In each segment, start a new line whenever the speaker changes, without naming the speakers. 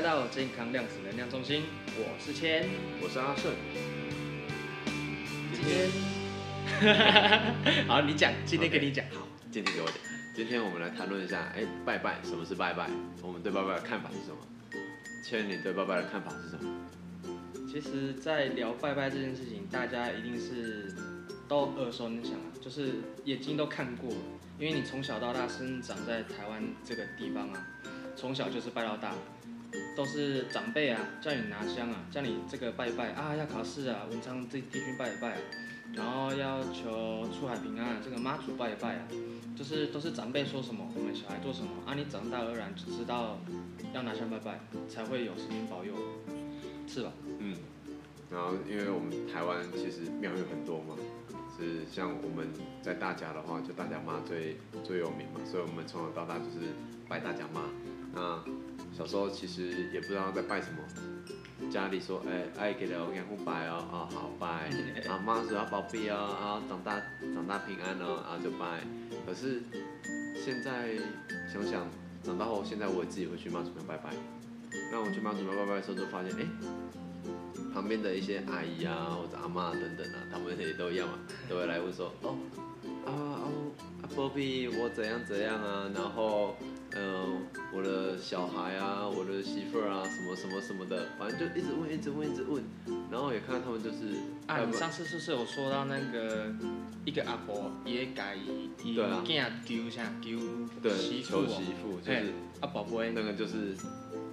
来到健康量子能量中心，我是谦，
我是阿顺。
今天，好，你讲，今天给你讲。
Okay, 好，今天给我讲。今天我们来谈论一下，哎，拜拜，什么是拜拜？我们对拜拜的看法是什么？谦，你对拜拜的看法是什么？
其实，在聊拜拜这件事情，大家一定是都耳熟能详啊，就是眼睛都看过了，因为你从小到大生长在台湾这个地方啊，从小就是拜到大，都是长辈啊叫你拿香啊，叫你这个拜一拜啊，要考试啊，文昌这帝君拜一拜啊，然后要求出海平安，这个妈祖拜一拜啊，就是都是长辈说什么，我们小孩做什么啊，你长大而然就知道要拿香拜拜，才会有神明保佑。是吧？
嗯，然后因为我们台湾其实庙有很多嘛，是像我们在大甲的话，就大甲妈最最有名嘛，所以我们从小到大就是拜大甲妈。那小时候其实也不知道在拜什么，家里说，哎，爱给了养父拜哦，啊好拜，啊妈祖要保庇哦，啊长大长大平安哦，然后就拜。可是现在想想，长大后现在我自己会去妈祖庙拜拜。那我去妈祖庙拜拜的时候，就发现，哎、旁边的一些阿姨啊，或者阿妈等等啊，他们也都一样嘛，都会来问说，哦，啊啊啊，波比，我怎样怎样啊，然后，嗯、呃，我的小孩啊，我的媳妇儿啊，什么什么什么的，反正就一直问，一直问，一直问，然后也看到他们就是，
啊，你上次是不是有说到那个一个阿婆也改，
对啊，
求啥求
媳妇，求媳妇，就是
阿宝贝，
那个就是。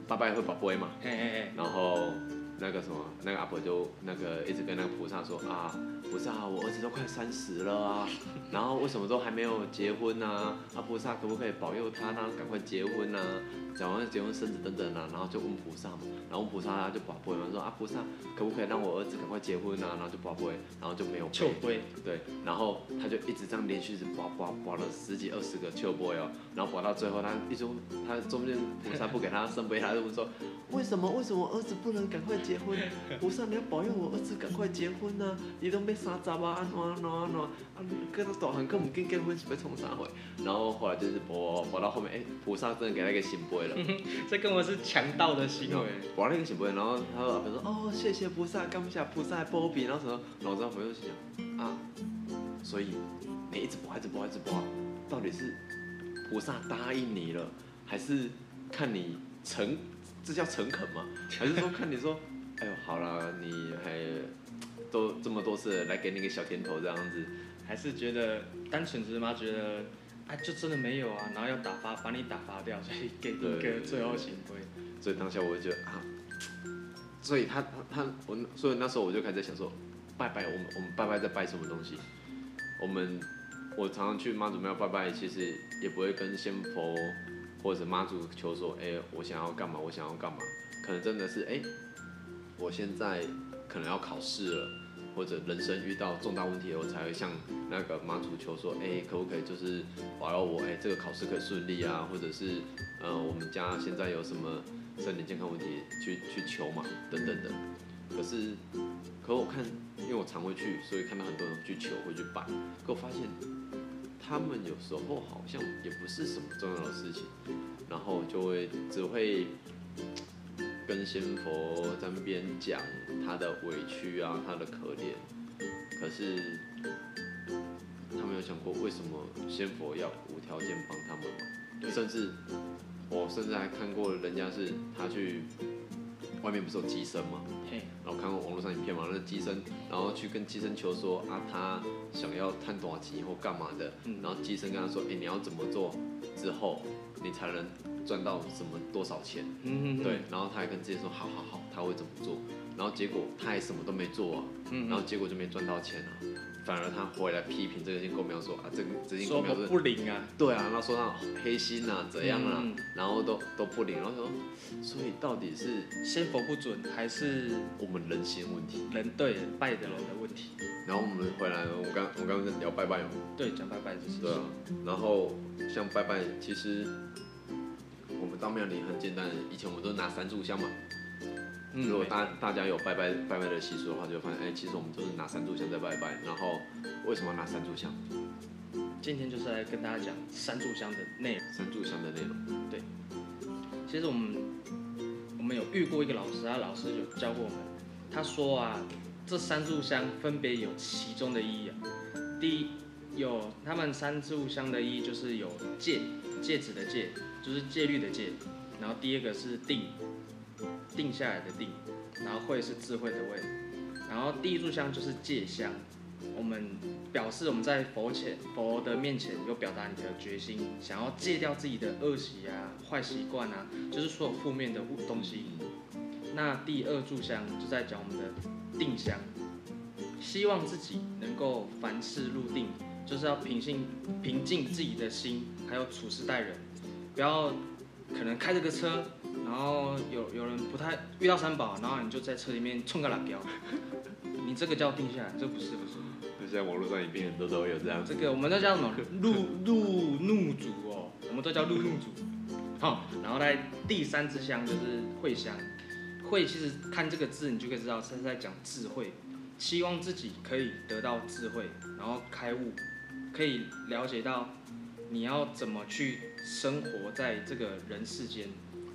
拜拜会保庇嘛，
嘿嘿嘿，
然后那个什么，那个阿婆就那个一直跟那个菩萨说啊，菩萨，我儿子都快三十了啊，然后为什么都还没有结婚呢？啊？啊，菩萨可不可以保佑他，呢赶快结婚呢？啊？讲完结婚生子等等啊，然后就问菩萨嘛，然后问菩萨他就保杯嘛，说啊菩萨可不可以让我儿子赶快结婚啊？然后就跋杯，然后就没有
秋杯，
对，然后他就一直这样连续是保保保了十几二十个秋杯哦，然后保到最后他一直他中间菩萨不给他圣杯，他就问说为什么为什么儿子不能赶快结婚？菩萨你要保佑我儿子赶快结婚啊？你都没啥杂啊，安怎安怎安怎啊，跟他大汉根本跟结婚是要从啥回？然后后来就是跋跋到后面，哎，菩萨真的给他一个圣杯。
这跟我是强盗的行为。
玩那个行为，然后他说：“说哦，谢谢菩萨，感谢菩萨保庇。”然后什么，然后朋友就想啊，所以你一直播，一直播，一直播，到底是菩萨答应你了，还是看你诚，这叫诚恳吗？还是说看你说，好了，你还都这么多次来给你个小甜头这样子，
还是觉得单纯只是妈觉得。啊，就真的没有啊，然后要打发，把你打发掉，所以给你一个最后行为。
所以当下我就觉得啊，所以他他他我，所以那时候我就开始想说，拜拜，我们我们拜拜在拜什么东西？我们我常常去妈祖庙拜拜，其实也不会跟仙佛或者妈祖求说，哎，我想要干嘛，我想要干嘛？可能真的是，哎，我现在可能要考试了。或者人生遇到重大问题，我才会向那个妈祖求说，哎，可不可以就是保佑我，哎，这个考试可以顺利啊，或者是，呃，我们家现在有什么身体健康问题，去去求嘛，等等的。可是，可我看，因为我常会去，所以看到很多人去求，会去拜，可我发现，他们有时候好像也不是什么重要的事情，然后就会只会。跟仙佛在那边讲他的委屈啊，他的可怜，可是他没有想过为什么仙佛要无条件帮他们吗？甚至我甚至还看过人家是他去外面不是有机身吗？然后看过网络上影片嘛，那机身然后去跟机身求说啊，他想要探短期或干嘛的，然后机身跟他说，哎，你要怎么做之后你才能赚到什么多少钱？嗯嗯，对，然后他还跟自己说，好好好，他会怎么做？然后结果他还什么都没做啊，然后结果就没赚到钱啊，反而他回来批评这个公庙说啊，这个这个公庙
说不灵啊，
对啊，然后说他黑心啊，怎样啊，然后都都不灵，然后说，所以到底是
先佛不准，还是
我们人心问题？
人对拜的人的问题。
然后我们回来，我刚我刚刚在聊拜拜嘛，
对，讲拜拜这事。
对啊，然后像拜拜，其实。我们到庙里很简单，以前我们都拿三炷香嘛。嗯，如果大大家有拜拜拜拜的习俗的话，就会发现，哎，其实我们都是拿三炷香在拜拜。然后为什么要拿三炷香？
今天就是来跟大家讲三炷香的内容。
三炷香的内容。
对，其实我们我们们有遇过一个老师，他老师有教过我们，他说啊，这三炷香分别有其中的意义。第一，有他们三炷香的意义就是有戒，戒指的戒，就是戒律的戒。然后第二个是定，定下来的定。然后慧是智慧的慧。然后第一炷香就是戒香。我们表示我们在佛前、佛的面前有表达你的决心，想要戒掉自己的恶习啊、坏习惯啊，就是所有负面的东西。那第二炷香就在讲我们的定香，希望自己能够凡事入定，就是要平静、平静自己的心，还有处事待人，不要可能开这个车，然后有有人不太遇到三宝，然后你就在车里面冲个辣椒，你这个叫定下来，这不是不是。
现在网络上影片很多都有这样。
这个我们都叫什么？路路怒主哦，我们都叫路怒主。好，然后在第三支香就是慧香。慧其实看这个字，你就可以知道是在讲智慧，希望自己可以得到智慧，然后开悟，可以了解到你要怎么去生活在这个人世间。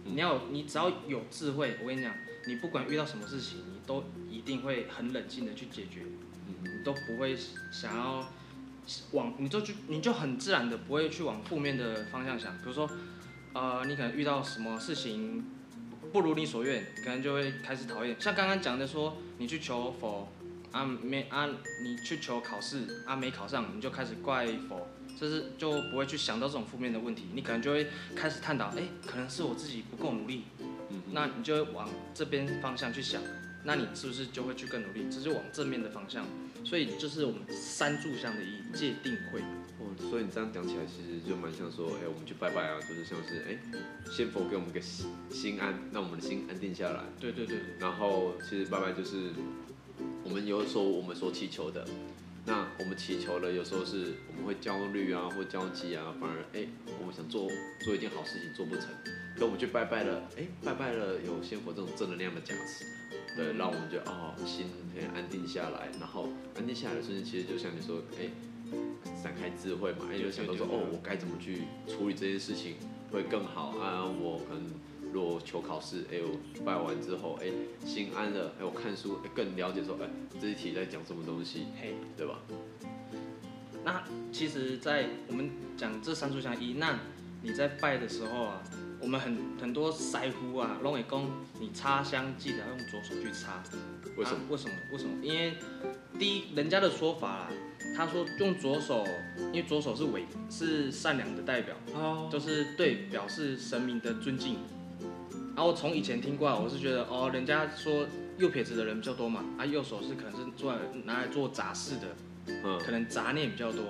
你要你只要有智慧，我跟你讲，你不管遇到什么事情，你都一定会很冷静的去解决。你都不会想要往，你就去，你就很自然的不会去往负面的方向想。比如说，呃，你可能遇到什么事情不如你所愿，可能就会开始讨厌。像刚刚讲的说，你去求佛啊没啊，你去求考试啊没考上，你就开始怪佛，就是就不会去想到这种负面的问题。你可能就会开始探讨，哎，可能是我自己不够努力，那你就会往这边方向去想。那你是不是就会去更努力？这是往正面的方向，所以就是我们三炷香的意义，戒定会。
哦，所以你这样讲起来，其实就蛮像说，哎，我们去拜拜啊，就是像是，哎，先佛给我们一个心心安，让我们的心安定下来。
对对对。
然后其实拜拜就是我们有时候我们所祈求的，那我们祈求了，有时候是我们会焦虑啊，或焦急啊，反而哎，我们想做做一件好事情做不成，可我们去拜拜了，哎，拜拜了有先佛这种正能量的加持。对，让我们就哦心可以安定下来，然后安定下来的瞬间，其实就像你说，哎，展开智慧嘛，哎，就想到说，哦，我该怎么去处理这件事情会更好啊？我可能如果求考试，哎，我拜完之后，哎，心安了，哎，我看书，哎，更了解说，哎，这一题在讲什么东西，嘿，对吧？
那其实，在我们讲这三炷香一，难你在拜的时候啊。我们很很多师傅啊，拢会讲，你插香记得要用左手去插。
为什么？
为什么？为什么？因为第一，人家的说法啦，他说用左手，因为左手是伟，是善良的代表，哦，就是对表示神明的尊敬。然后从以前听过来，我是觉得哦，人家说右撇子的人比较多嘛，啊，右手是可能是做来拿来做杂事的，嗯，可能杂念比较多，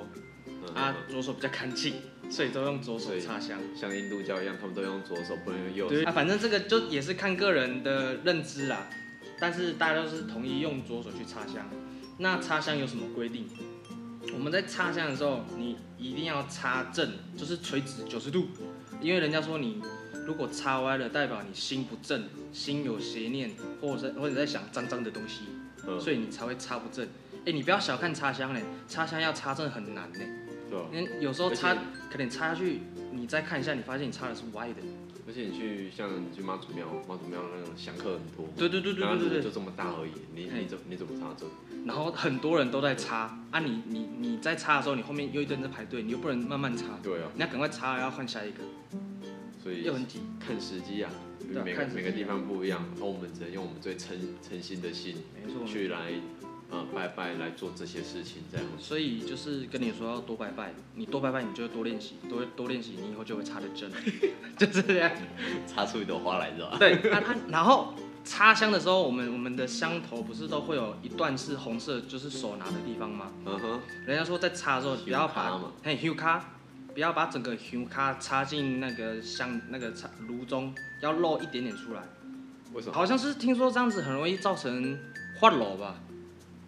嗯、啊，左手比较干净。所以都用左手插香，
像印度教一样，他们都用左手，不能用右手。
对啊，反正这个就也是看个人的认知啦。但是大家都是统一用左手去插香。那插香有什么规定？我们在插香的时候，你一定要插正，就是垂直九十度。因为人家说你如果插歪了，代表你心不正，心有邪念，或者或者在想脏脏的东西，所以你才会插不正。哎，你不要小看插香嘞，插香要插正很难嘞。因为有时候插，可能插下去，你再看一下，你发现你插的是歪的。
而且你去像你去妈祖庙，妈祖庙那种香客很多。
对对对对对对，
就这么大而已，你你怎你怎么插这？
然后很多人都在插啊你，你你你在插的时候，你后面又一堆人在排队，你又不能慢慢插。
对啊。
你要赶快插，要换下一个。
所以又很急，看时机啊，每个每个地方不一样，然后我们只能用我们最诚诚心的心，去来。啊，拜拜来做这些事情，这样。
所以就是跟你说要多拜拜，你多拜拜，你就多练习，多多练习，你以后就会插得真，就是这样，
插出一朵花来，是吧？
对，啊啊、然后插香的时候，我们我们的香头不是都会有一段是红色，就是手拿的地方吗？嗯哼。人家说在插的时候不要把嘿香卡，不要把整个香卡插进那个香那个插炉中，要露一点点出来。
为什么？
好像是听说这样子很容易造成化炉吧。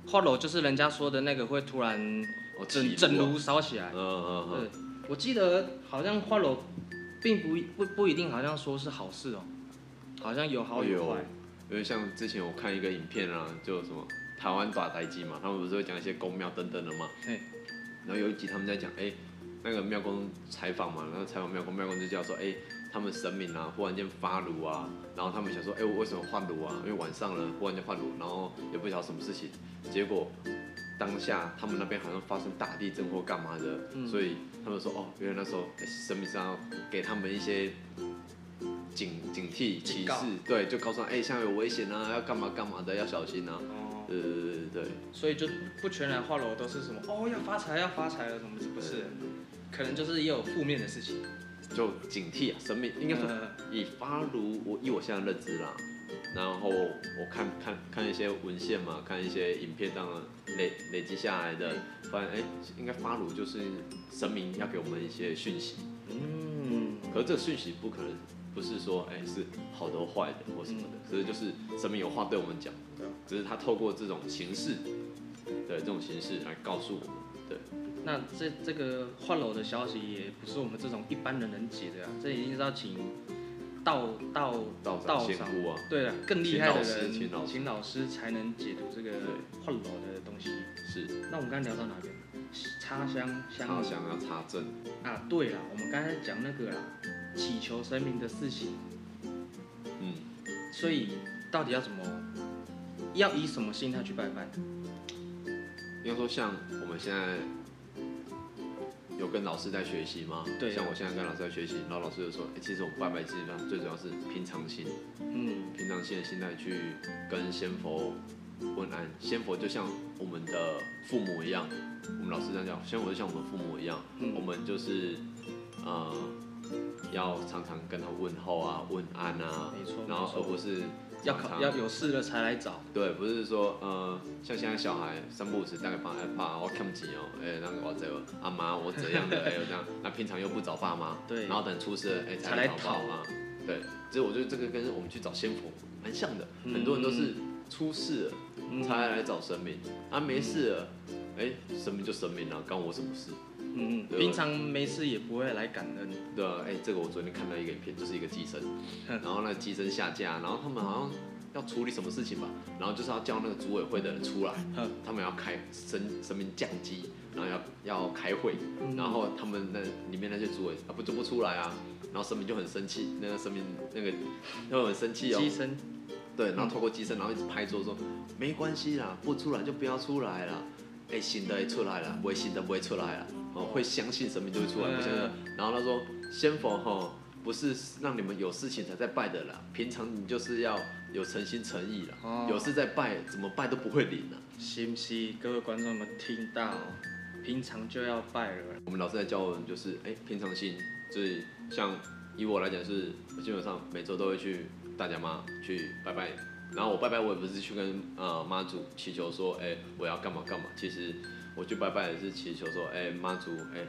花楼就是人家说的那个会突然整整炉烧起来。嗯嗯嗯。对，我记得好像花楼并不不不一定，好像说是好事哦，好像有好有坏。
因为像之前我看一个影片啊，就什么台湾打台机嘛，他们不是会讲一些宫庙等等的嘛。对。然后有一集他们在讲，哎，那个庙公采访嘛，然后采访庙公，庙公就叫说，哎，他们神明啊忽然间发炉啊，然后他们想说，哎、欸，我为什么换炉啊？因为晚上了，忽然间换炉，然后也不晓得什么事情，结果当下他们那边好像发生大地震或干嘛的，嗯、所以他们说，哦，原来那时候、欸、神明是要给他们一些警警惕提示，告。对，就告诉他，哎、欸，现在有危险啊，要干嘛干嘛的，要小心啊。对对对对，
所以就不全然画楼都是什么哦，要发财要发财了什么，不是，可能就是也有负面的事情，
就警惕啊，神明应该说以发如，我以我现在认知啦，然后我看看看一些文献嘛，看一些影片当中累累积下来的，发现哎，应该发如就是神明要给我们一些讯息，嗯，可是这个讯息不可能不是说哎是好的坏的或什么的，所以、嗯、就是神明有话对我们讲。只是他透过这种形式，对这种形式来告诉我们，对。
那这这个换楼的消息也不是我们这种一般人能解的啊，这一定是要请道道
道道长啊，
对啊，更厉害的人，请老师，请老师才能解读这个换楼的东西。
是。
那我们刚才聊到哪边？插香香。
插香要插正。
啊，对了，我们刚才讲那个啦，祈求神明的事情。嗯。所以到底要怎么？要以什么心态去拜拜？
应该说，像我们现在有跟老师在学习吗？
对、啊。
像我现在跟老师在学习，然后老师就说：“哎、欸，其实我们拜拜基本上最主要是平常心，嗯，平常心的心态去跟仙佛问安。仙佛就像我们的父母一样，我们老师这样讲，仙佛就像我们父母一样，嗯、我们就是呃，要常常跟他问候啊、问安啊，没错，然后而不是。”
要考要有事了才来找，
对，不是说呃，像现在小孩三不五时大概爸爸我看不起哦，哎，那个我这个阿妈我怎样的，哎，这样，那平常又不找爸妈，对，然后等出事了哎才来找爸妈，对，所以我觉得这个跟我们去找仙佛蛮像的，很多人都是出事了才来找神明，啊没事了，哎，神明就神明了，关我什么事？
嗯嗯，平常没事也不会来感恩。
对啊，哎，这个我昨天看到一个影片，就是一个寄生，然后那个乩身下架，然后他们好像要处理什么事情吧，然后就是要叫那个组委会的人出来，他们要开神神明降乩，然后要要开会，然后他们那里面那些组委啊不就不出来啊，然后神明就很生气，那个神明那个就很生气哦。寄生。对，然后透过乩身，然后一直拍桌说没关系啦，不出来就不要出来了，哎，新的也出来了，不会新的不会出来了。哦，会相信神明就会出来，不相信。然后他说，先佛哈不是让你们有事情才在拜的啦，平常你就是要有诚心诚意啦，哦、有事在拜，怎么拜都不会灵了。
是不是？各位观众们听到，平常就要拜了。
我们老师在教我们就是，哎，平常心，就是像以我来讲是，基本上每周都会去大甲妈去拜拜。然后我拜拜，我也不是去跟呃妈祖祈求说，哎，我要干嘛干嘛，其实。我去拜拜也是祈求说，哎、妈祖，哎、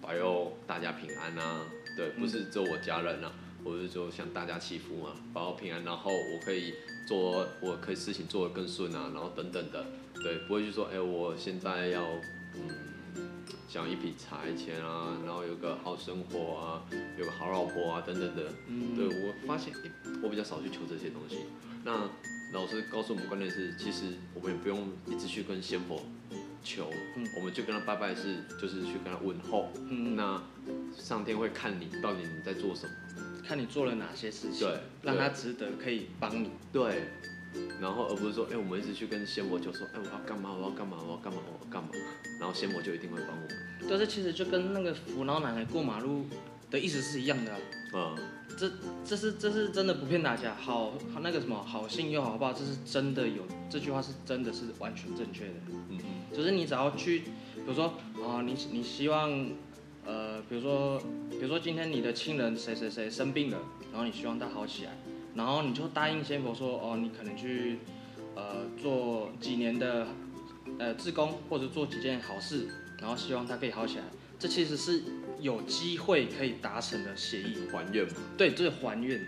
保佑大家平安啊，对，不是只有我家人啊，我是就向大家祈福嘛，保佑平安，然后我可以做，我可以事情做得更顺啊，然后等等的，对，不会去说，哎、我现在要，嗯，想一笔财钱啊，然后有个好生活啊，有个好老婆啊，等等的，对，我发现，我比较少去求这些东西。那老师告诉我们观念是，其实我们也不用一直去跟仙佛。求，嗯，我们就跟他拜拜是，就是去跟他问候，嗯，那上天会看你到底你在做什么，
看你做了哪些事情，对，让他值得可以帮你，
对，然后而不是说，哎、欸，我们一直去跟仙魔求说，哎、欸，我要干嘛，我要干嘛，我要干嘛，我要干嘛，然后仙魔就一定会帮我们。
对，这其实就跟那个扶老奶奶过马路的意思是一样的，啊，嗯，这这是这是真的不骗大家，好那个什么好心又好报，这是真的有这句话是真的是完全正确的，嗯。就是你只要去，比如说啊，你你希望，呃，比如说，比如说今天你的亲人谁谁谁生病了，然后你希望他好起来，然后你就答应仙佛说，哦，你可能去，呃，做几年的，呃，志工或者做几件好事，然后希望他可以好起来，这其实是有机会可以达成的协议。
还愿嘛？
对，这是还愿。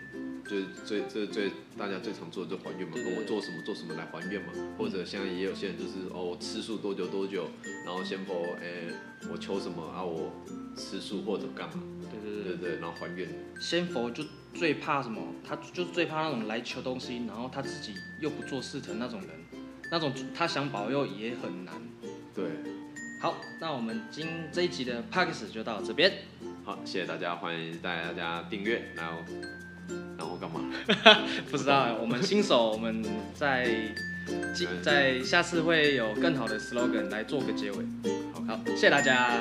就是最最最大家最常做的就还愿嘛，跟我做什么做什么来还愿嘛，或者现在也有些人就是哦，我吃素多久多久，然后先佛哎，我求什么啊，我吃素或者干嘛，对对对对对，然后还愿。
先佛就最怕什么？他就是最怕那种来求东西，然后他自己又不做事的那种人，那种他想保佑也很难。
对，
好，那我们今这一集的 Podcast 就到这边。
好，谢谢大家，欢迎大家订阅，然后然后干嘛？
不知道，我们新手，我们在在下次会有更好的 slogan 来做个结尾。好，好，谢谢大家。